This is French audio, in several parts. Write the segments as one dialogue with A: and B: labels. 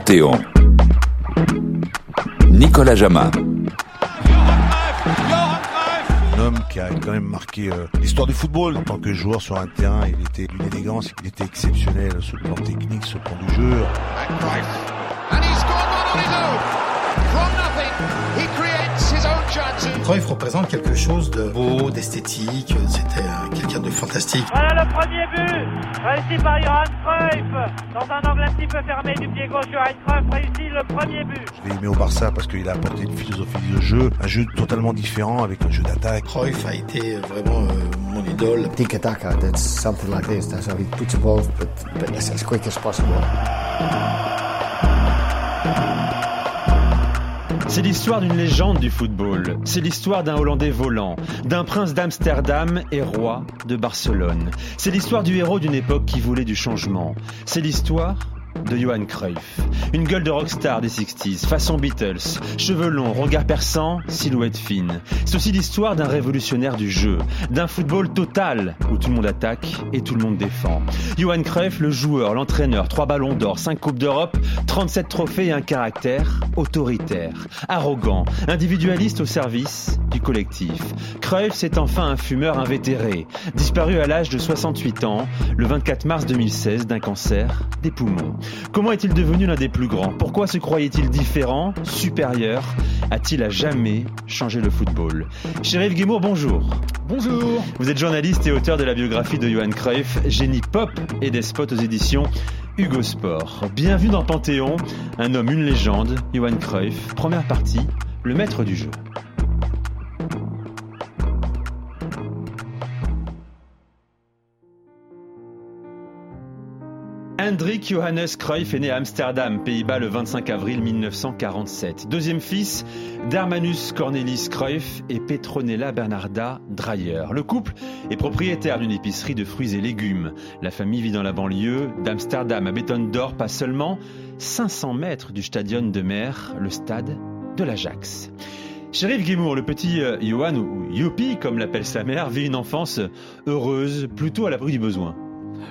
A: Panthéon. Nicolas Jama.
B: Un homme qui a quand même marqué euh, l'histoire du football en tant que joueur sur un terrain. Il était d'une élégance, il était exceptionnel sur le plan technique, sur le plan du jeu.
C: Cruyff représente quelque chose de beau, d'esthétique. C'était euh, quelqu'un de fantastique.
D: Voilà le premier but réussi par Johan Cruyff dans un angle un petit peu fermé du pied gauche. Johan Cruyff réussit le premier but.
B: Je l'ai aimé au Barça parce qu'il a apporté une philosophie de jeu, un jeu totalement différent avec un jeu d'attaque.
C: Cruyff a été vraiment euh, mon idole.
E: Tiki taka, that's something like this. That's how he puts the ball, but, but as, as quick as possible.
F: C'est l'histoire d'une légende du football. C'est l'histoire d'un Hollandais volant, d'un prince d'Amsterdam et roi de Barcelone. C'est l'histoire du héros d'une époque qui voulait du changement. C'est l'histoire de Johan Cruyff. Une gueule de rockstar des 60s, façon Beatles, cheveux longs, regard perçant, silhouette fine. C'est aussi l'histoire d'un révolutionnaire du jeu, d'un football total où tout le monde attaque et tout le monde défend. Johan Cruyff, le joueur, l'entraîneur, trois ballons d'or, cinq coupes d'Europe, 37 trophées et un caractère autoritaire, arrogant, individualiste au service du collectif. Cruyff, c'est enfin un fumeur invétéré, disparu à l'âge de 68 ans, le 24 mars 2016 d'un cancer des poumons. Comment est-il devenu l'un des plus grands? Pourquoi se croyait-il différent, supérieur? A-t-il à jamais changé le football? Chérif Guémour, bonjour.
G: Bonjour.
F: Vous êtes journaliste et auteur de la biographie de Johan Cruyff, génie pop et despote aux éditions Hugo Sport. Bienvenue dans Panthéon, un homme, une légende, Johan Cruyff. Première partie, le maître du jeu. Hendrik Johannes Cruyff est né à Amsterdam, Pays-Bas, le 25 avril 1947. Deuxième fils d'Hermanus Cornelis Cruyff et Petronella Bernarda Dreyer. Le couple est propriétaire d'une épicerie de fruits et légumes. La famille vit dans la banlieue d'Amsterdam, à Bettendorp, pas seulement 500 mètres du Stadion de Mer, le stade de l'Ajax. Shérif Guémour, le petit euh, Johan, ou Youpi comme l'appelle sa mère, vit une enfance heureuse, plutôt à l'abri du besoin.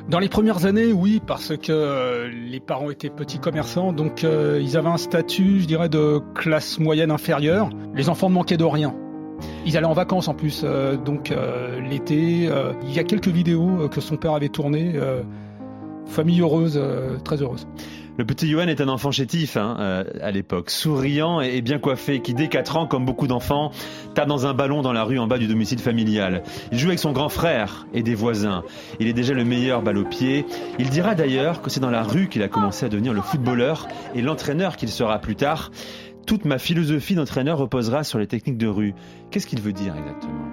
G: Dans les premières années, oui, parce que euh, les parents étaient petits commerçants, donc euh, ils avaient un statut, je dirais, de classe moyenne inférieure. Les enfants ne manquaient de rien. Ils allaient en vacances en plus, euh, donc l'été. il y a quelques vidéos que son père avait tournées. famille heureuse, très heureuse.
F: Le petit Johan est un enfant chétif hein, euh, à l'époque, souriant et bien coiffé, qui dès 4 ans, comme beaucoup d'enfants, tape dans un ballon dans la rue en bas du domicile familial. Il joue avec son grand frère et des voisins. Il est déjà le meilleur balle au pied. Il dira d'ailleurs que c'est dans la rue qu'il a commencé à devenir le footballeur et l'entraîneur qu'il sera plus tard. Toute ma philosophie d'entraîneur reposera sur les techniques de rue. Qu'est-ce qu'il veut dire exactement?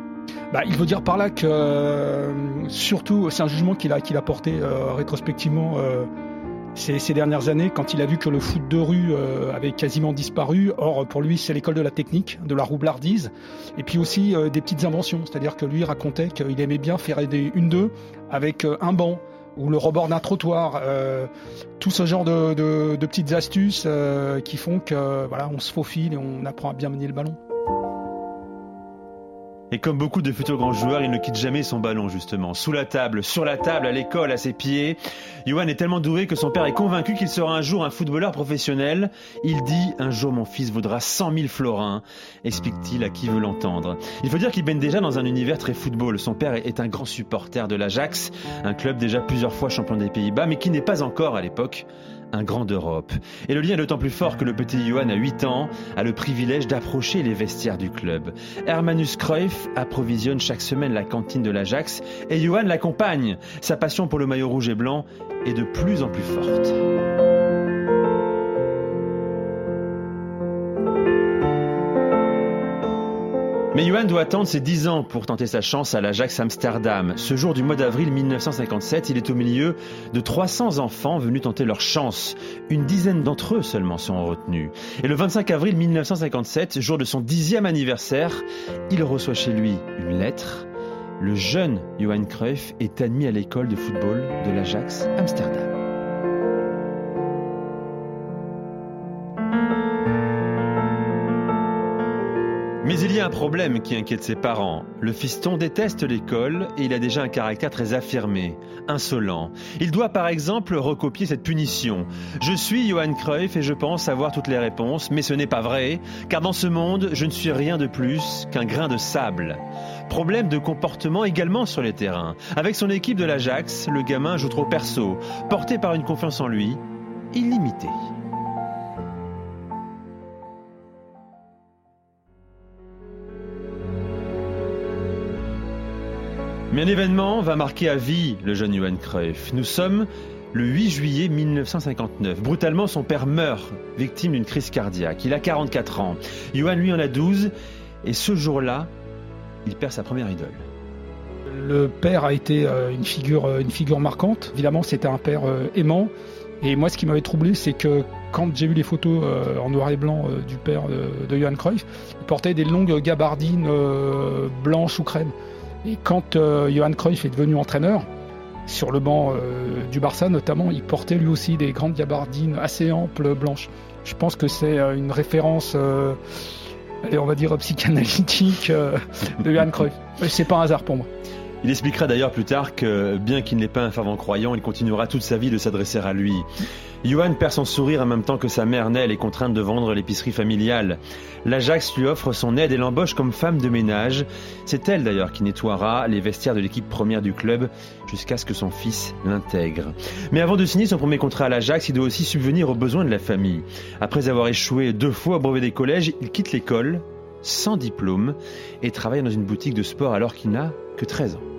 G: Bah, il veut dire par là que, euh, surtout, c'est un jugement qu'il a, porté euh, rétrospectivement ces, ces dernières années, quand il a vu que le foot de rue euh, avait quasiment disparu. Or, pour lui, c'est l'école de la technique, de la roublardise, et puis aussi euh, des petites inventions. C'est-à-dire que lui racontait qu'il aimait bien faire des une-deux avec euh, un banc ou le rebord d'un trottoir, euh, tout ce genre de, de- petites astuces qui font que voilà, on se faufile et on apprend à bien manier le ballon.
F: Et comme beaucoup de futurs grands joueurs, il ne quitte jamais son ballon, justement. Sous la table, sur la table, à l'école, à ses pieds. Johan est tellement doué que son père est convaincu qu'il sera un jour un footballeur professionnel. Il dit Un jour, mon fils vaudra 100 000 florins, explique-t-il à qui veut l'entendre. Il faut dire qu'il baigne déjà dans un univers très football. Son père est un grand supporter de l'Ajax, un club déjà plusieurs fois champion des Pays-Bas, mais qui n'est pas encore, à l'époque, un grand d'Europe. Et le lien est d'autant plus fort que le petit Johan, à 8 ans, a le privilège d'approcher les vestiaires du club. Hermanus Cruyff approvisionne chaque semaine la cantine de l'Ajax et Johan l'accompagne. Sa passion pour le maillot rouge et blanc est de plus en plus forte. Mais Johan doit attendre ses 10 ans pour tenter sa chance à l'Ajax Amsterdam. Ce jour du mois d'avril 1957, il est au milieu de 300 enfants venus tenter leur chance. Une dizaine d'entre eux seulement sont retenus. Et le 25 avril 1957, jour de son dixième anniversaire, il reçoit chez lui une lettre. Le jeune Johan Cruyff est admis à l'école de football de l'Ajax Amsterdam. Mais il y a un problème qui inquiète ses parents. Le fiston déteste l'école et il a déjà un caractère très affirmé, insolent. Il doit par exemple recopier cette punition. Je suis Johan Cruyff et je pense avoir toutes les réponses, mais ce n'est pas vrai, car dans ce monde, je ne suis rien de plus qu'un grain de sable. Problème de comportement également sur les terrains. Avec son équipe de l'Ajax, le gamin joue trop perso, porté par une confiance en lui illimitée. Mais un événement va marquer à vie le jeune Johan Cruyff. Nous sommes le 8 juillet 1959. Brutalement, son père meurt, victime d'une crise cardiaque. Il a 44 ans. Johan, lui, en a 12. Et ce jour-là, il perd sa première idole.
G: Le père a été euh, une figure, euh, une figure marquante. Évidemment, c'était un père euh, aimant. Et moi, ce qui m'avait troublé, c'est que quand j'ai vu les photos en noir et blanc du père de, Johan Cruyff, il portait des longues gabardines blanches ou crème. Et quand Johan Cruyff est devenu entraîneur, sur le banc du Barça notamment, il portait lui aussi des grandes gabardines assez amples blanches. Je pense que c'est une référence allez, on va dire psychanalytique euh, de Johan Cruyff. C'est pas un hasard pour moi.
F: Il expliquera d'ailleurs plus tard que, bien qu'il n'est pas un fervent croyant, il continuera toute sa vie de s'adresser à lui. Johan perd son sourire en même temps que sa mère Nell est contrainte de vendre l'épicerie familiale. L'Ajax lui offre son aide et l'embauche comme femme de ménage. C'est elle d'ailleurs qui nettoiera les vestiaires de l'équipe première du club jusqu'à ce que son fils l'intègre. Mais avant de signer son premier contrat à l'Ajax, il doit aussi subvenir aux besoins de la famille. Après avoir échoué deux fois au brevet des collèges, il quitte l'école sans diplôme et travaille dans une boutique de sport alors qu'il n'a que 13 ans.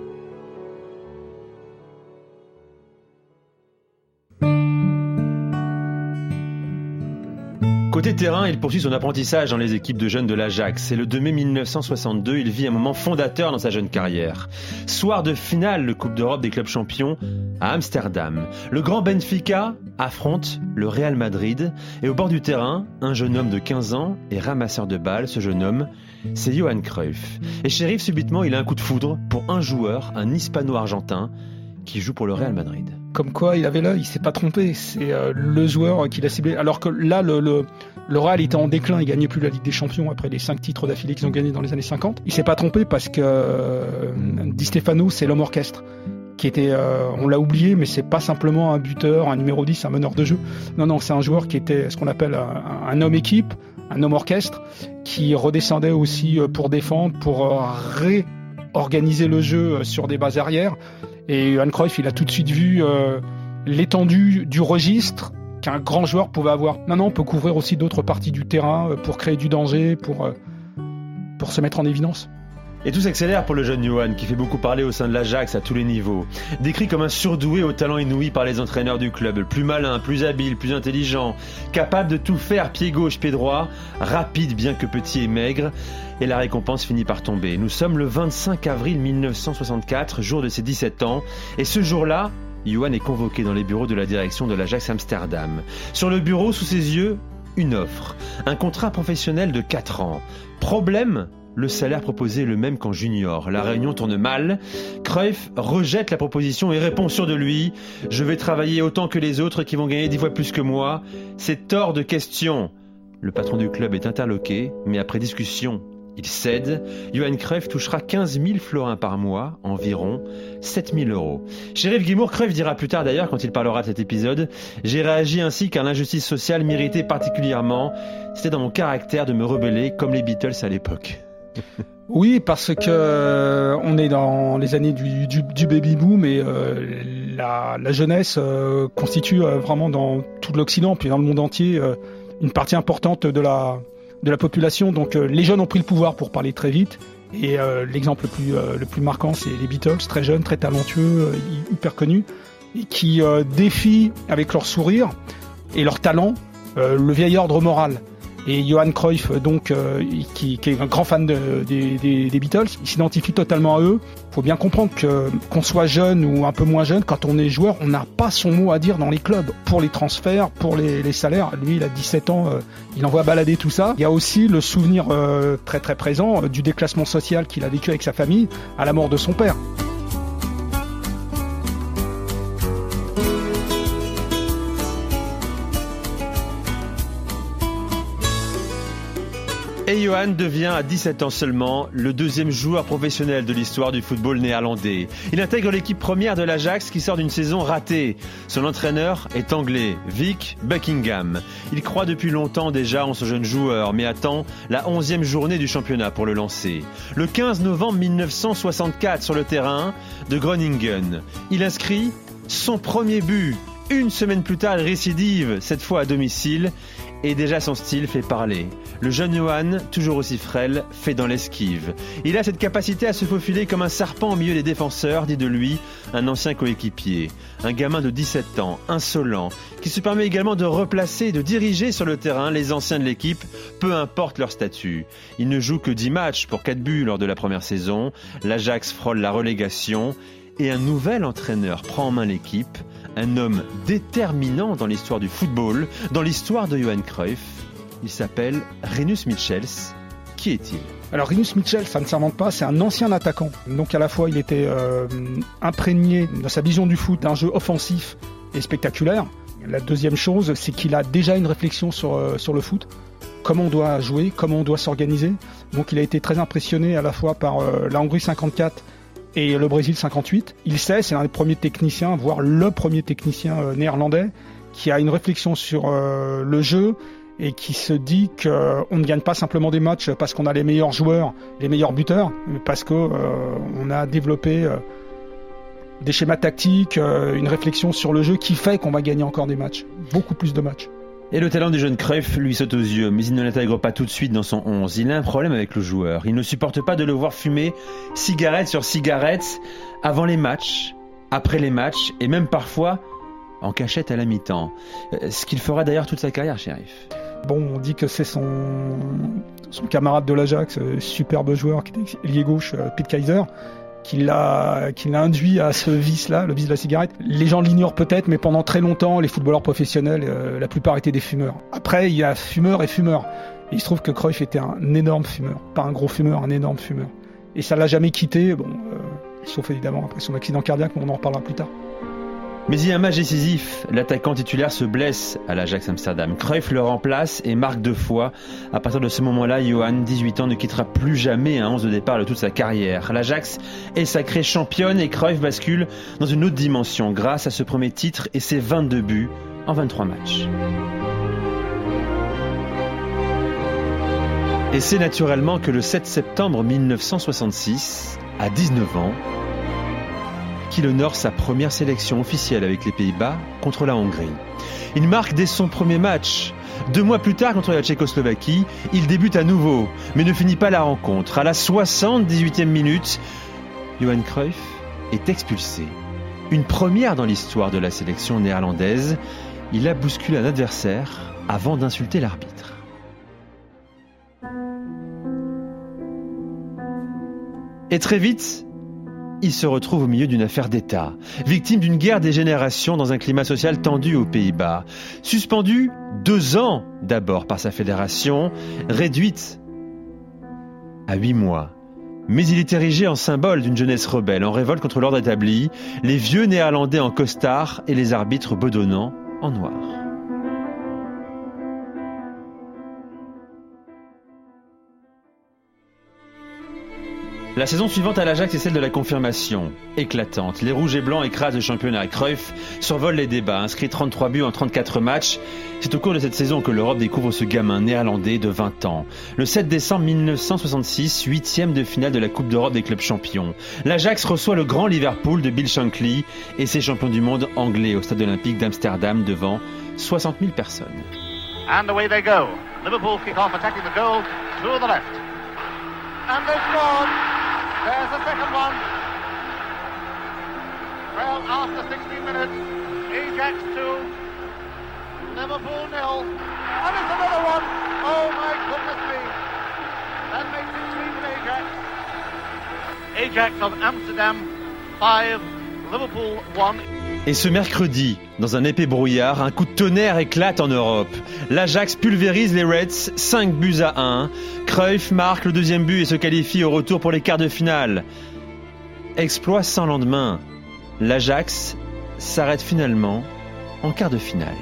F: Côté terrain, il poursuit son apprentissage dans les équipes de jeunes de l'Ajax. Et le 2 mai 1962, il vit un moment fondateur dans sa jeune carrière. Soir de finale de Coupe d'Europe des clubs champions à Amsterdam. Le grand Benfica affronte le Real Madrid. Et au bord du terrain, un jeune homme de 15 ans et ramasseur de balles. Ce jeune homme, c'est Johan Cruyff. Et shérif, subitement, il a un coup de foudre pour un joueur, un hispano-argentin, qui joue pour le Real Madrid
G: comme quoi il avait là, il s'est pas trompé. C'est euh, le joueur qui l'a ciblé. Alors que là, le, le, le, Real était en déclin, il gagnait plus la Ligue des Champions après les cinq titres d'affilée qu'ils ont gagnés dans les années 50. Il s'est pas trompé parce que euh, Di Stefano, c'est l'homme orchestre. Qui était, euh, on l'a oublié, mais c'est pas simplement un buteur, un numéro 10, un meneur de jeu. Non, non, c'est un joueur qui était ce qu'on appelle un, homme équipe, un homme orchestre, qui redescendait aussi pour défendre, pour réorganiser le jeu sur des bases arrières et Johan Cruyff, il a tout de suite vu euh, l'étendue du registre qu'un grand joueur pouvait avoir. Maintenant, on peut couvrir aussi d'autres parties du terrain euh, pour créer du danger, pour, euh, pour se mettre en évidence.
F: Et tout s'accélère pour le jeune Johan qui fait beaucoup parler au sein de l'Ajax à tous les niveaux. Décrit comme un surdoué au talent inouï par les entraîneurs du club, plus malin, plus habile, plus intelligent, capable de tout faire pied gauche, pied droit, rapide bien que petit et maigre. Et la récompense finit par tomber. Nous sommes le 25 avril 1964, jour de ses 17 ans, et ce jour-là, Johan est convoqué dans les bureaux de la direction de l'Ajax Amsterdam. Sur le bureau, sous ses yeux, une offre, un contrat professionnel de 4 ans. Problème? Le salaire proposé est le même qu'en junior. La réunion tourne mal. Cruyff rejette la proposition et répond sûr de lui Je vais travailler autant que les autres qui vont gagner dix fois plus que moi. C'est hors de question. Le patron du club est interloqué, mais après discussion, il cède. Johan Cruyff touchera 15 000 florins par mois, environ 7 000 euros. Sheriff Guimour, Cruyff dira plus tard d'ailleurs, quand il parlera de cet épisode, j'ai réagi ainsi qu'à l'injustice sociale méritait particulièrement. C'était dans mon caractère de me rebeller comme les Beatles à l'époque.
G: Oui, parce que euh, on est dans les années du, baby boom et euh, la, jeunesse euh, constitue vraiment dans tout l'Occident puis dans le monde entier une partie importante de la population. Donc les jeunes ont pris le pouvoir pour parler très vite. Et l'exemple le plus marquant, c'est les Beatles, très jeunes, très talentueux, hyper connus, qui défient avec leur sourire et leur talent le vieil ordre moral. Et Johan Cruyff, donc, euh, qui, est un grand fan des Beatles, il s'identifie totalement à eux. Il faut bien comprendre que qu'on soit jeune ou un peu moins jeune, quand on est joueur, on n'a pas son mot à dire dans les clubs pour les transferts, pour les, salaires. Lui, il a 17 ans, euh, il envoie balader tout ça. Il y a aussi le souvenir euh, très très présent du déclassement social qu'il a vécu avec sa famille à la mort de son père.
F: Et Johan devient à 17 ans seulement le deuxième joueur professionnel de l'histoire du football néerlandais. Il intègre l'équipe première de l'Ajax qui sort d'une saison ratée. Son entraîneur est anglais, Vic Buckingham. Il croit depuis longtemps déjà en ce jeune joueur, mais attend la 11e journée du championnat pour le lancer. Le 15 novembre 1964 sur le terrain de Groningen, il inscrit son premier but. Une semaine plus tard, récidive, cette fois à domicile, et déjà son style fait parler. Le jeune Johan, toujours aussi frêle, fait dans l'esquive. Il a cette capacité à se faufiler comme un serpent au milieu des défenseurs, dit de lui un ancien coéquipier. Un gamin de 17 ans, insolent, qui se permet également de replacer et de diriger sur le terrain les anciens de l'équipe, peu importe leur statut. Il ne joue que 10 matchs pour 4 buts lors de la première saison. L'Ajax frôle la relégation et un nouvel entraîneur prend en main l'équipe, un homme déterminant dans l'histoire du football, dans l'histoire de Johan Cruyff. Il s'appelle Renus Michels. Qui est-il?
G: Alors Rinus Mitchell, ça ne s'invente pas, c'est un ancien attaquant. Donc à la fois il était euh, imprégné dans sa vision du foot d'un jeu offensif et spectaculaire. La deuxième chose, c'est qu'il a déjà une réflexion sur, euh, sur le foot, comment on doit jouer, comment on doit s'organiser. Donc il a été très impressionné à la fois par euh, la Hongrie 54 et le Brésil 58. Il sait, c'est l'un des premiers techniciens, voire le premier technicien euh, néerlandais, qui a une réflexion sur euh, le jeu et qui se dit qu'on ne gagne pas simplement des matchs parce qu'on a les meilleurs joueurs, les meilleurs buteurs, mais parce que euh, on a développé euh, des schémas tactiques, euh, une réflexion sur le jeu qui fait qu'on va gagner encore des matchs, beaucoup plus de matchs.
F: Et le talent du jeune Cruyff lui saute aux yeux, mais il ne l'intègre pas tout de suite dans son 11. Il a un problème avec le joueur. Il ne supporte pas de le voir fumer cigarette sur cigarette avant les matchs, après les matchs, et même parfois en cachette à la mi-temps. Euh, Ce qu'il fera d'ailleurs toute sa carrière, shérif.
G: Bon, on dit que c'est son, camarade de l'Ajax, euh, superbe joueur, qui était lié gauche, euh, Pete Kaiser, qui l'a, induit à ce vice-là, le vice de la cigarette. Les gens l'ignorent peut-être, mais pendant très longtemps, les footballeurs professionnels, euh, la plupart étaient des fumeurs. Après, il y a fumeur et fumeur. Et il se trouve que Cruyff était un énorme fumeur. Pas un gros fumeur, un énorme fumeur. Et ça l'a jamais quitté, bon, euh, sauf évidemment après son accident cardiaque, mais on en reparlera plus tard.
F: Mais il y a un match décisif. L'attaquant titulaire se blesse à l'Ajax Amsterdam. Cruyff le remplace et marque deux fois. À partir de ce moment-là, Johan, 18 ans, ne quittera plus jamais un 11 de départ de toute sa carrière. L'Ajax est sacré championne et Cruyff bascule dans une autre dimension grâce à ce premier titre et ses 22 buts en 23 matchs. Et c'est naturellement que le 7 septembre 1966, à 19 ans, qu'il honore sa première sélection officielle avec les Pays-Bas contre la Hongrie. Il marque dès son premier match. Deux mois plus tard, contre la Tchécoslovaquie, il débute à nouveau, mais ne finit pas la rencontre. À la 78e minute, Johan Cruyff est expulsé. Une première dans l'histoire de la sélection néerlandaise. Il a bousculé un adversaire avant d'insulter l'arbitre. Et très vite, il se retrouve au milieu d'une affaire d'État, victime d'une guerre des générations dans un climat social tendu aux Pays-Bas. Suspendu deux ans d'abord par sa fédération, réduite à huit mois. Mais il est érigé en symbole d'une jeunesse rebelle, en révolte contre l'ordre établi, les vieux néerlandais en costard et les arbitres bedonnants en noir. La saison suivante à l'Ajax est celle de la confirmation. Éclatante. Les rouges et blancs écrasent le championnat. Cruyff survole les débats, inscrit 33 buts en 34 matchs. C'est au cours de cette saison que l'Europe découvre ce gamin néerlandais de 20 ans. Le 7 décembre 1966, huitième de finale de la Coupe d'Europe des clubs champions. L'Ajax reçoit le grand Liverpool de Bill Shankly et ses champions du monde anglais au stade olympique d'Amsterdam devant 60 000 personnes.
D: And away they go. Liverpool kick off attacking the goal to the left. And they've scored. There's the second one. Well, after 16 minutes, Ajax 2, Liverpool nil. And it's another one. Oh my goodness me. That makes it 3 for Ajax. Ajax of Amsterdam 5, Liverpool 1.
F: Et ce mercredi, dans un épais brouillard, un coup de tonnerre éclate en Europe. L'Ajax pulvérise les Reds 5 buts à 1. Cruyff marque le deuxième but et se qualifie au retour pour les quarts de finale. Exploit sans lendemain. L'Ajax s'arrête finalement en quart de finale.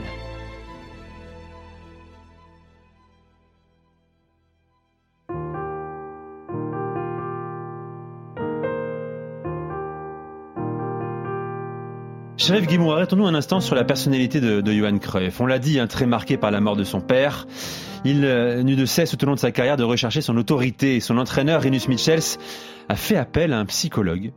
F: Sheriff Guimou, arrêtons-nous un instant sur la personnalité de, de Johan Cruyff. On l'a dit, hein, très marqué par la mort de son père. Il euh, n'eut de cesse tout au long de sa carrière de rechercher son autorité. Son entraîneur, Rinus Michels, a fait appel à un psychologue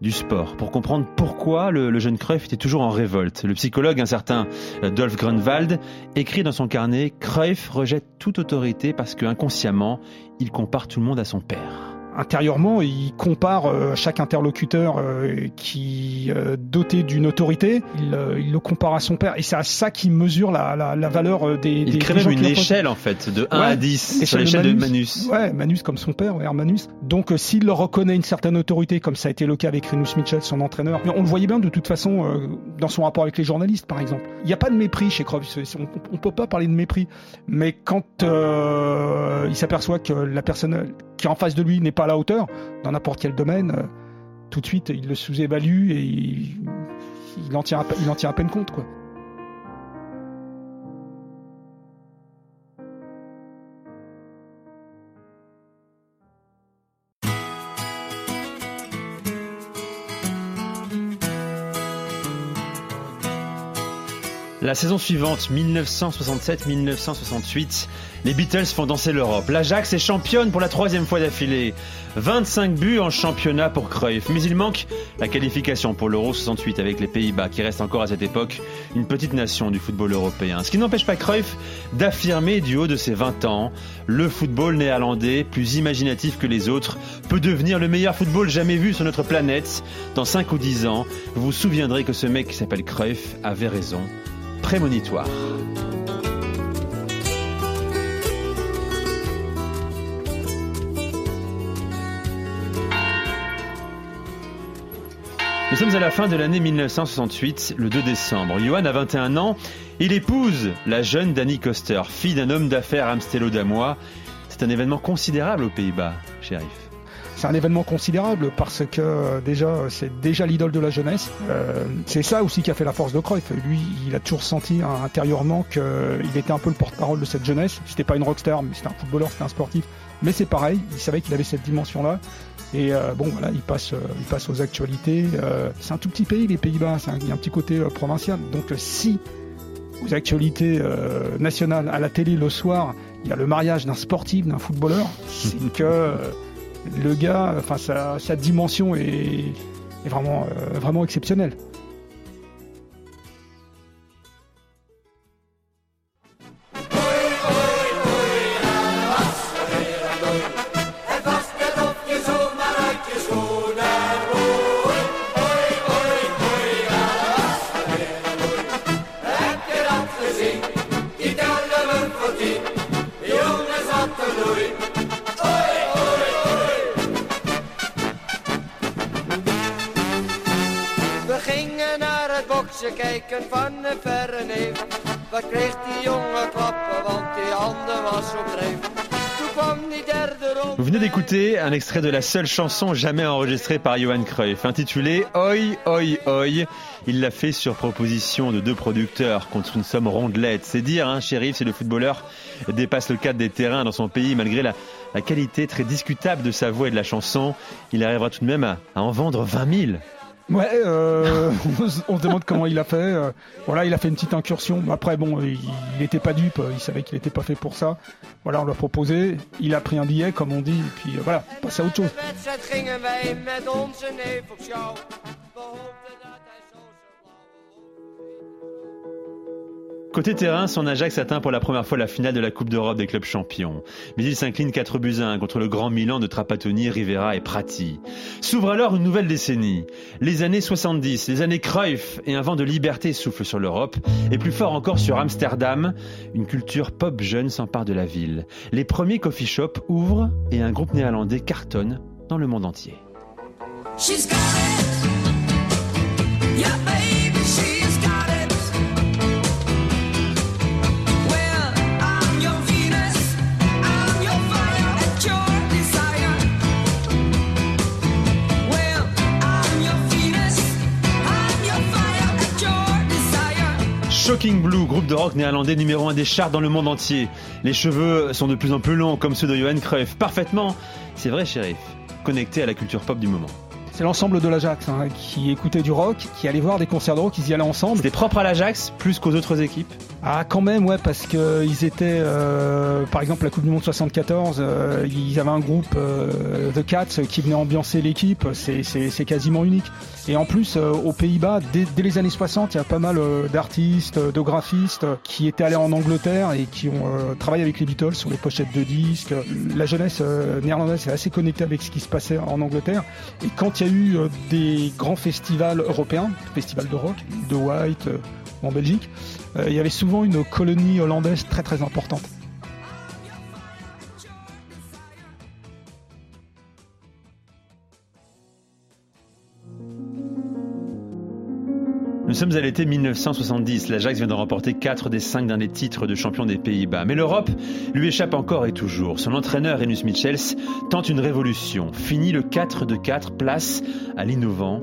F: du sport pour comprendre pourquoi le, le, jeune Cruyff était toujours en révolte. Le psychologue, un certain euh, Dolph Grunwald, écrit dans son carnet Cruyff rejette toute autorité parce que inconsciemment, il compare tout le monde à son père
G: intérieurement, il compare euh, chaque interlocuteur euh, qui euh, doté d'une autorité, il, il, le compare à son père, et c'est à ça qu'il mesure la, la, la, valeur des.
F: Il
G: des,
F: crée même une échelle en fait, de 1 ouais, à 10 sur l'échelle de Manus.
G: Ouais, Manus comme son père, ouais, Manus. Donc s'il reconnaît une certaine autorité, comme ça a été le cas avec Rinus Mitchell, son entraîneur, mais on le voyait bien de toute façon dans son rapport avec les journalistes, par exemple. Il n'y a pas de mépris chez Cruyff, on, on peut pas parler de mépris, mais quand il s'aperçoit que la personne qui est en face de lui n'est pas à la hauteur, dans n'importe quel domaine, euh, tout de suite, il le sous-évalue et il, en tient, il en tient à peine compte. Quoi.
F: La saison suivante, 1967-1968, les Beatles font danser l'Europe. L'Ajax est championne pour la troisième fois d'affilée. 25 buts en championnat pour Cruyff. Mais il manque la qualification pour l'Euro 68 avec les Pays-Bas, qui reste encore à cette époque une petite nation du football européen. Ce qui n'empêche pas Cruyff d'affirmer du haut de ses 20 ans, le football néerlandais, plus imaginatif que les autres, peut devenir le meilleur football jamais vu sur notre planète. Dans 5 ou 10 ans, vous vous souviendrez que ce mec qui s'appelle Cruyff avait raison prémonitoire. Nous sommes à la fin de l'année 1968, le 2 décembre. Johan a 21 ans. Il épouse la jeune Danny Koster, fille d'un homme d'affaires amstello-damois. C'est un événement considérable aux Pays-Bas, shérif
G: c'est un événement considérable parce que déjà c'est déjà l'idole de la jeunesse. Euh, c'est ça aussi qui a fait la force de Cruyff. Lui, il a toujours senti hein, intérieurement qu'il était un peu le porte-parole de cette jeunesse. C'était pas une rockstar, mais c'était un footballeur, c'était un sportif. Mais c'est pareil, il savait qu'il avait cette dimension-là. Et euh, bon, voilà, il passe, euh, il passe aux actualités. Euh, c'est un tout petit pays, les Pays-Bas. Il y a un petit côté provincial. Donc si aux actualités nationales, à la télé le soir, il y a le mariage d'un sportif, d'un footballeur, c'est que le gars, enfin sa, dimension est, est vraiment, euh, vraiment exceptionnelle.
F: Un extrait de la seule chanson jamais enregistrée par Johan Cruyff, intitulée Oi Oi Oi. Il l'a fait sur proposition de deux producteurs contre une somme rondelette. C'est dire, hein, shérif, si le footballeur dépasse le cadre des terrains dans son pays, malgré la, qualité très discutable de sa voix et de la chanson, il arrivera tout de même à, à en vendre 20 000.
G: Ouais, euh, on se demande comment il a fait. Euh, voilà, il a fait une petite incursion. Après, bon, il n'était pas dupe, il savait qu'il n'était pas fait pour ça. Voilà, on lui a proposé, il a pris un billet, comme on dit, et puis euh, voilà, passer à autre chose.
F: Côté terrain, son Ajax atteint pour la première fois la finale de la Coupe d'Europe des clubs champions. Mais il s'incline 4 buts à 1 contre le grand Milan de Trapattoni, Rivera et Prati. S'ouvre alors une nouvelle décennie. Les années 70, les années Cruyff et un vent de liberté souffle sur l'Europe et plus fort encore sur Amsterdam. Une culture pop jeune s'empare de la ville. Les premiers coffee shops ouvrent et un groupe néerlandais cartonne dans le monde entier. Shocking Blue, groupe de rock néerlandais numéro un des charts dans le monde entier. Les cheveux sont de plus en plus longs, comme ceux de Johan Cruyff. Parfaitement, c'est vrai, shérif, connecté à la culture pop du moment.
G: C'est l'ensemble de l'Ajax hein, qui écoutait du rock, qui allait voir des concerts de rock, ils y allaient ensemble.
F: C'était propre à l'Ajax plus qu'aux autres équipes
G: Ah, quand même, ouais, parce que ils étaient, euh, par exemple, la Coupe du Monde 74, euh, ils avaient un groupe, euh, The Cats, qui venait ambiancer l'équipe. C'est, quasiment unique. Et en plus, euh, aux Pays-Bas, dès, dès les années 60, il y a pas mal euh, d'artistes, de graphistes qui étaient allés en Angleterre et qui ont euh, travaillé avec les Beatles sur les pochettes de disques. La jeunesse néerlandaise est assez connectée avec ce qui se passait en Angleterre. Et quand il y a eu des grands festivals européens, festivals de rock, de White en Belgique, il y avait souvent une colonie hollandaise très très importante.
F: Nous sommes à l'été 1970. L'Ajax vient de remporter 4 des 5 derniers titres de champion des Pays-Bas. Mais l'Europe lui échappe encore et toujours. Son entraîneur, Renus Michels, tente une révolution. Fini le 4 de 4, place à l'innovant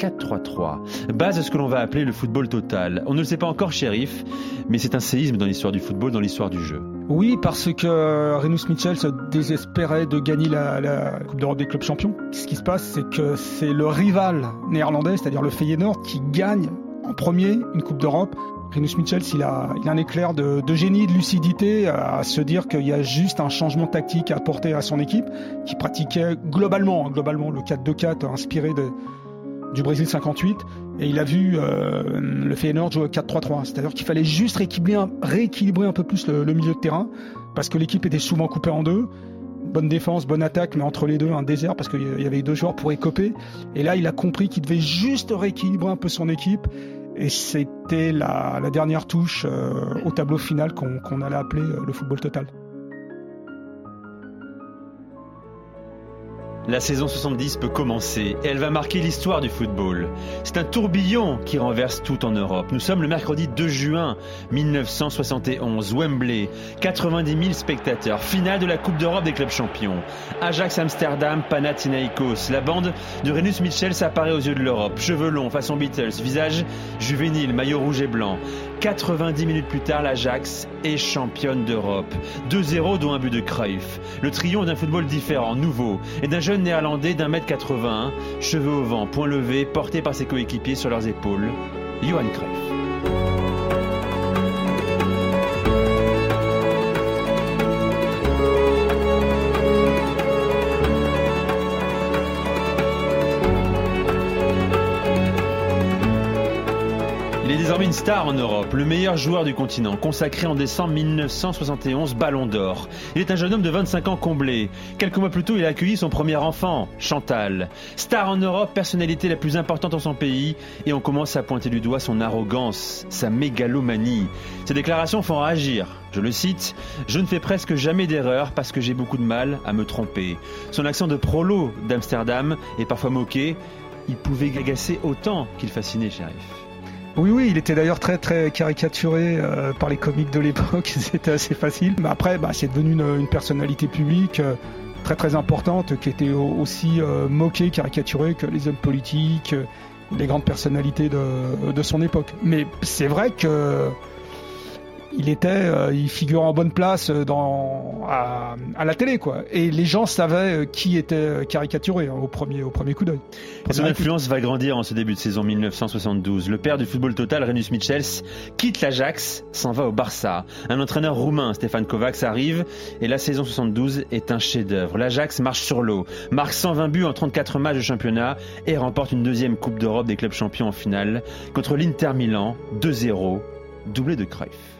F: 4-3-3. Base de ce que l'on va appeler le football total. On ne le sait pas encore, shérif, mais c'est un séisme dans l'histoire du football, dans l'histoire du jeu.
G: Oui, parce que Renus Mitchell se désespérait de gagner la, Coupe d'Europe des clubs champions. Ce qui se passe, c'est que c'est le rival néerlandais, c'est-à-dire le Feyenoord, qui gagne en premier une Coupe d'Europe. Renus Mitchell, il a, il a un éclair de, de génie, de lucidité à se dire qu'il y a juste un changement tactique à apporter à son équipe, qui pratiquait globalement, hein, globalement le 4-2-4 inspiré de, du Brésil 58 et il a vu euh, le Feyenoord jouer 4-3-3. C'est-à-dire qu'il fallait juste rééquilibrer un, peu plus le, milieu de terrain parce que l'équipe était souvent coupée en deux. Bonne défense, bonne attaque, mais entre les deux, un désert parce qu'il y avait deux joueurs pour écoper. Et là, il a compris qu'il devait juste rééquilibrer un peu son équipe. Et c'était la, dernière touche euh, au tableau final qu'on qu'on allait appeler euh, le football total.
F: La saison 70 peut commencer et elle va marquer l'histoire du football. C'est un tourbillon qui renverse tout en Europe. Nous sommes le mercredi 2 juin 1971, Wembley, 90 000 spectateurs, finale de la Coupe d'Europe des clubs champions. Ajax Amsterdam, Panathinaikos. La bande de Renus Michels apparaît aux yeux de l'Europe. Cheveux longs, façon Beatles, visage juvénile, maillot rouge et blanc. 90 minutes plus tard, l'Ajax est championne d'Europe. 2-0 dont un but de Cruyff. Le triomphe d'un football différent, nouveau, et d'un jeune néerlandais d'un mètre 80, cheveux au vent, point levé, porté par ses coéquipiers sur leurs épaules, Johan Cruyff. Star en Europe, le meilleur joueur du continent, consacré en décembre 1971 Ballon d'Or. Il est un jeune homme de 25 ans comblé. Quelques mois plus tôt, il a accueilli son premier enfant, Chantal. Star en Europe, personnalité la plus importante dans son pays, et on commence à pointer du doigt son arrogance, sa mégalomanie. Ses déclarations font réagir. Je le cite, Je ne fais presque jamais d'erreur parce que j'ai beaucoup de mal à me tromper. Son accent de prolo d'Amsterdam est parfois moqué. Il pouvait agacer autant qu'il fascinait, shérif.
G: Oui, oui, il était d'ailleurs très très caricaturé euh, par les comiques de l'époque, c'était assez facile. Mais après, bah, c'est devenu une, personnalité publique euh, très très importante, qui était au- aussi euh, moquée, caricaturée que les hommes politiques, les grandes personnalités de son époque. Mais c'est vrai que il était, euh, il figurait en bonne place dans à, à la télé, quoi. Et les gens savaient euh, qui était euh, caricaturé hein, au premier au premier coup d'œil.
F: Son influence va grandir en ce début de saison 1972. Le père du football total, Renus Michels, quitte l'Ajax, s'en va au Barça. Un entraîneur roumain, Stefan Kovacs, arrive et la saison 72 est un chef-d'œuvre. L'Ajax marche sur l'eau, marque 120 buts en 34 matchs de championnat et remporte une deuxième Coupe d'Europe des clubs champions en finale contre l'Inter Milan, 2-0, doublé de Cruyff.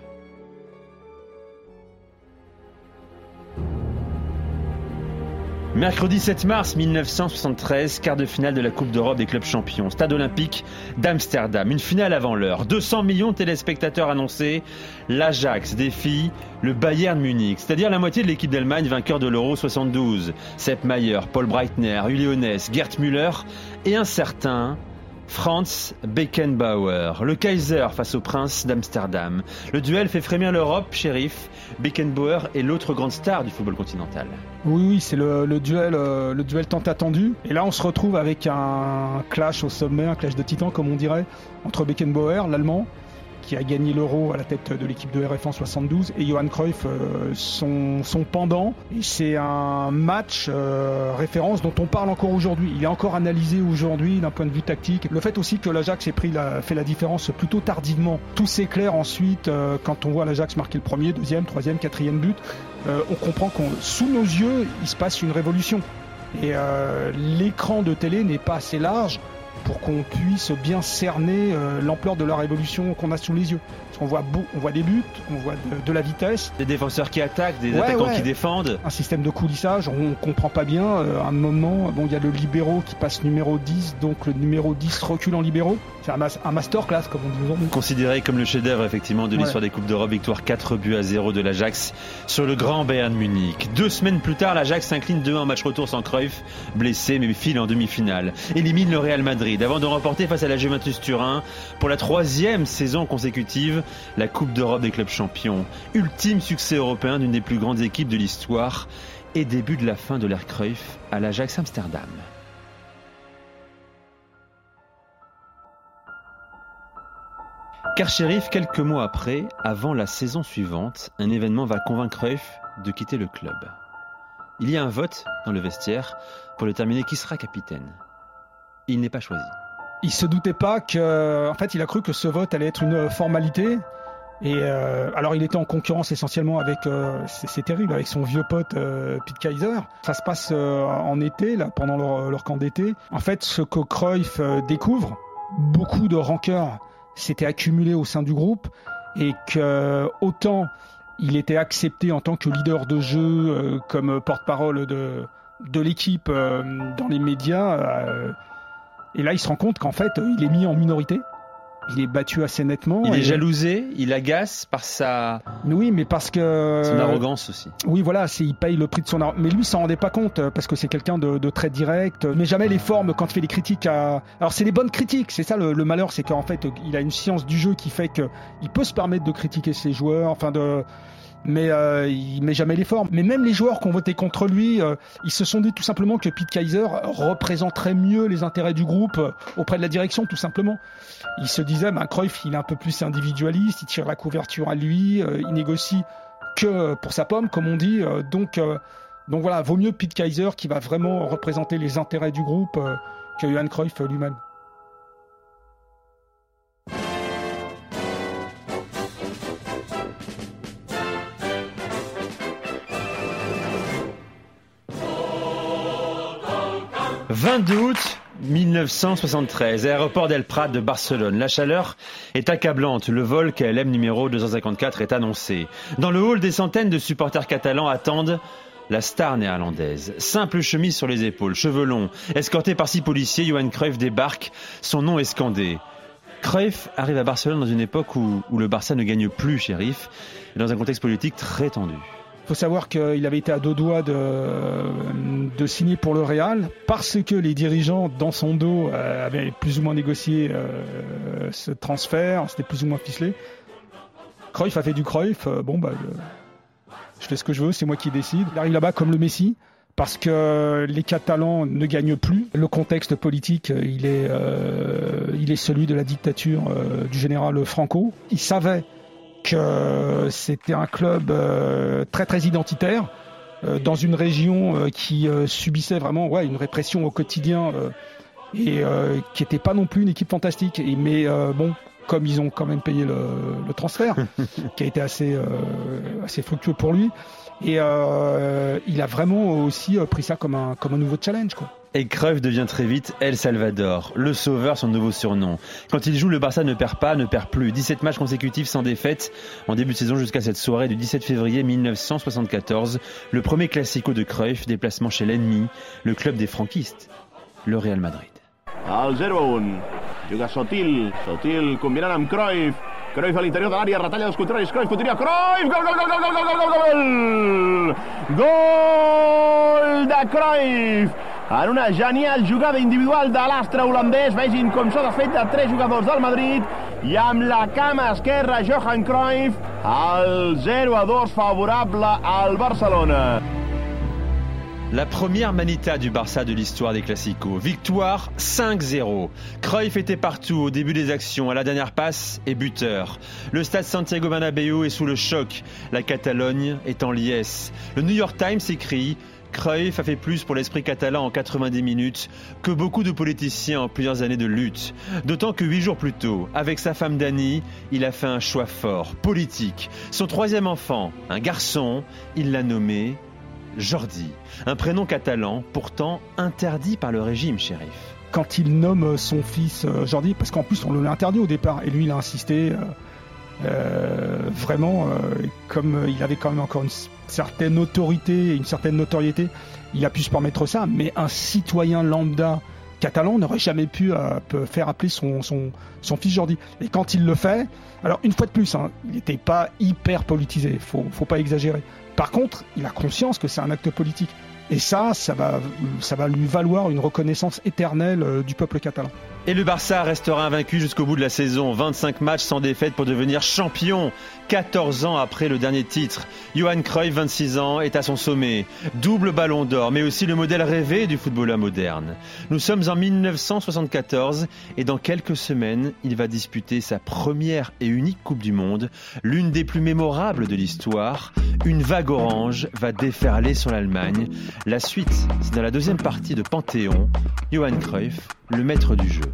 F: Mercredi 7 mars 1973, quart de finale de la Coupe d'Europe des clubs champions, stade olympique d'Amsterdam. Une finale avant l'heure. 200 millions de téléspectateurs annoncés. L'Ajax défie le Bayern Munich, c'est-à-dire la moitié de l'équipe d'Allemagne vainqueur de l'Euro 72. Sepp Maier, Paul Breitner, Uli Hoeneß, Gerd Müller et un certain Franz Beckenbauer, le Kaiser face au prince d'Amsterdam. Le duel fait frémir l'Europe, shérif. Beckenbauer est l'autre grande star du football continental.
G: Oui, oui, c'est duel, euh, le duel tant attendu. Et là, on se retrouve avec un clash au sommet, un clash de titans, comme on dirait, entre Beckenbauer, l'allemand, qui a gagné l'Euro à la tête de l'équipe de RF en 72, et Johan Cruyff, euh, son, pendant. Et c'est un match euh, référence dont on parle encore aujourd'hui. Il est encore analysé aujourd'hui d'un point de vue tactique. Le fait aussi que l'Ajax ait pris la, fait la différence plutôt tardivement. Tout s'éclaire ensuite euh, quand on voit l'Ajax marquer le premier, deuxième, troisième, quatrième but. On comprend qu'on sous nos yeux, il se passe une révolution. Et l'écran de télé n'est pas assez large pour qu'on puisse bien cerner euh, l'ampleur de la révolution qu'on a sous les yeux. Parce qu'on voit, beau- on voit des buts, on voit de, de la vitesse,
F: Des défenseurs qui attaquent, des
G: Ouais,
F: attaquants
G: ouais.
F: qui défendent.
G: un système de coulissage, on comprend pas bien. euh, à un moment, bon, il y a le libéraux qui passe numéro 10, donc le numéro 10 recule en libéraux. C'est un, mas- un masterclass, comme on dit aujourd'hui.
F: Considéré comme le chef-d'œuvre effectivement de
G: Ouais.
F: l'histoire des Coupes d'Europe, victoire 4 buts à 0 de l'Ajax sur le grand Bayern Munich. Deux semaines plus tard, l'Ajax s'incline 2-1 en match retour sans Cruyff, blessé mais file en demi-finale. Élimine le Real Madrid avant de remporter face à la Juventus Turin pour la troisième saison consécutive la Coupe d'Europe des clubs champions. Ultime succès européen d'une des plus grandes équipes de l'histoire et début de la fin de l'ère Cruyff à l'Ajax Amsterdam. Car shérif, quelques mois après, avant la saison suivante, un événement va convaincre Cruyff de quitter le club. Il y a un vote dans le vestiaire pour déterminer qui sera capitaine. Il n'est pas choisi.
G: Il se doutait pas que, en fait, il a cru que ce vote allait être une formalité. Et euh, alors, il était en concurrence essentiellement avec, euh, c'est terrible, avec son vieux pote euh, Pete Kaiser. Ça se passe euh, en été, là, pendant leur, leur camp d'été. En fait, ce que Cruyff euh, découvre, beaucoup de rancœur s'était accumulé au sein du groupe et que autant il était accepté en tant que leader de jeu, euh, comme porte-parole de, de l'équipe euh, dans les médias. Et là, il se rend compte qu'en fait, il est mis en minorité. Il est battu assez nettement.
F: Il
G: et-
F: est jalousé, il agace par sa
G: Oui, mais parce que.
F: son arrogance aussi.
G: Oui, voilà, il paye le prix de son argent. Mais lui, il s'en rendait pas compte euh, parce que c'est quelqu'un de, de très direct. Mais jamais les formes quand il fait des critiques à. Alors c'est des bonnes critiques. C'est ça le, le malheur, c'est qu'en fait, il a une science du jeu qui fait que il peut se permettre de critiquer ses joueurs. Enfin de. Mais euh, il met jamais les formes. Mais même les joueurs qui ont voté contre lui, euh, ils se sont dit tout simplement que Pete Kaiser représenterait mieux les intérêts du groupe euh, auprès de la direction, tout simplement. Il se disait, ben, Cruyff, il est un peu plus individualiste, il tire la couverture à lui, euh, il négocie que pour sa pomme, comme on dit. donc, donc voilà, vaut mieux Pete Kaiser qui va vraiment représenter les intérêts du groupe que Johan Cruyff lui-même.
F: « 22 août 1973, aéroport d'El Prat de Barcelone. La chaleur est accablante. Le vol KLM numéro 254 est annoncé. Dans le hall, des centaines de supporters catalans attendent la star néerlandaise. Simple chemise sur les épaules, cheveux longs, escorté par six policiers, Johan Cruyff débarque. Son nom est scandé. Cruyff arrive à Barcelone dans une époque où, le Barça ne gagne plus, shérif, et dans un contexte politique très tendu.
G: Faut savoir qu'il avait été à deux doigts de, signer pour le Real parce que les dirigeants dans son dos euh, avaient plus ou moins négocié euh, ce transfert, c'était plus ou moins ficelé. Cruyff a fait du Cruyff, euh, bon bah je fais ce que je veux, c'est moi qui décide. Il arrive là-bas comme le Messi parce que les Catalans ne gagnent plus. Le contexte politique, il est, il est celui de la dictature du général Franco. Il savait que c'était un club euh, très très identitaire euh, dans une région euh, qui euh, subissait vraiment ouais, une répression au quotidien euh, et euh, qui n'était pas non plus une équipe fantastique. Et, mais euh, bon, comme ils ont quand même payé le, le transfert, qui a été assez, euh, assez fructueux pour lui, et euh, il a vraiment aussi euh, pris ça comme un, comme un nouveau challenge. Quoi.
F: Et Cruyff devient très vite El Salvador, le sauveur, son nouveau surnom. Quand il joue, le Barça ne perd pas, ne perd plus. 17 matchs consécutifs sans défaite en début de saison jusqu'à cette soirée du 17 février 1974. Le premier classico de Cruyff, déplacement chez l'ennemi, le club des franquistes, le Real Madrid.
H: El 0-1. Juga Sotil. Sotil combinant amb Cruyff. Cruyff a l'interior de l'àrea, retalla els contraris. Cruyff podria... Cruyff! Gol, gol, gol, gol, gol, gol, gol, gol! Gol de Cruyff! Una genial jugada individual de tres del Madrid. La Johan Cruyff, el 0-2 favorable al Barcelona.
F: La première manita du Barça de l'histoire des Classicos. Victoire 5-0. Cruyff était partout au début des actions, à la dernière passe et buteur. Le stade Santiago Bernabéu est sous le choc. La Catalogne est en liesse. Le New York Times écrit Cruyff a fait plus pour l'esprit catalan en 90 minutes que beaucoup de politiciens en plusieurs années de lutte. D'autant que huit jours plus tôt, avec sa femme Dani, il a fait un choix fort, politique. Son troisième enfant, un garçon, il l'a nommé Jordi, un prénom catalan pourtant interdit par le régime, shérif.
G: Quand il nomme son fils euh, Jordi, parce qu'en plus on l'a interdit au départ, et lui il a insisté, euh, euh, vraiment, comme il avait quand même encore une certaine autorité et une certaine notoriété, il a pu se permettre ça, mais un citoyen lambda catalan n'aurait jamais pu faire appeler son, fils Jordi. Et quand il le fait, alors une fois de plus, hein, il n'était pas hyper politisé, faut, faut pas exagérer. Par contre, il a conscience que c'est un acte politique. Et ça, ça va, ça va lui valoir une reconnaissance éternelle euh, du peuple catalan.
F: Et le Barça restera invaincu jusqu'au bout de la saison. 25 matchs sans défaite pour devenir champion. 14 ans après le dernier titre. Johan Cruyff, 26 ans, est à son sommet. Double ballon d'or, mais aussi le modèle rêvé du footballeur moderne. Nous sommes en 1974 et dans quelques semaines, il va disputer sa première et unique Coupe du Monde, l'une des plus mémorables de l'histoire. Une vague orange va déferler sur l'Allemagne. La suite, c'est dans la deuxième partie de Panthéon. Johan Cruyff, le maître du jeu.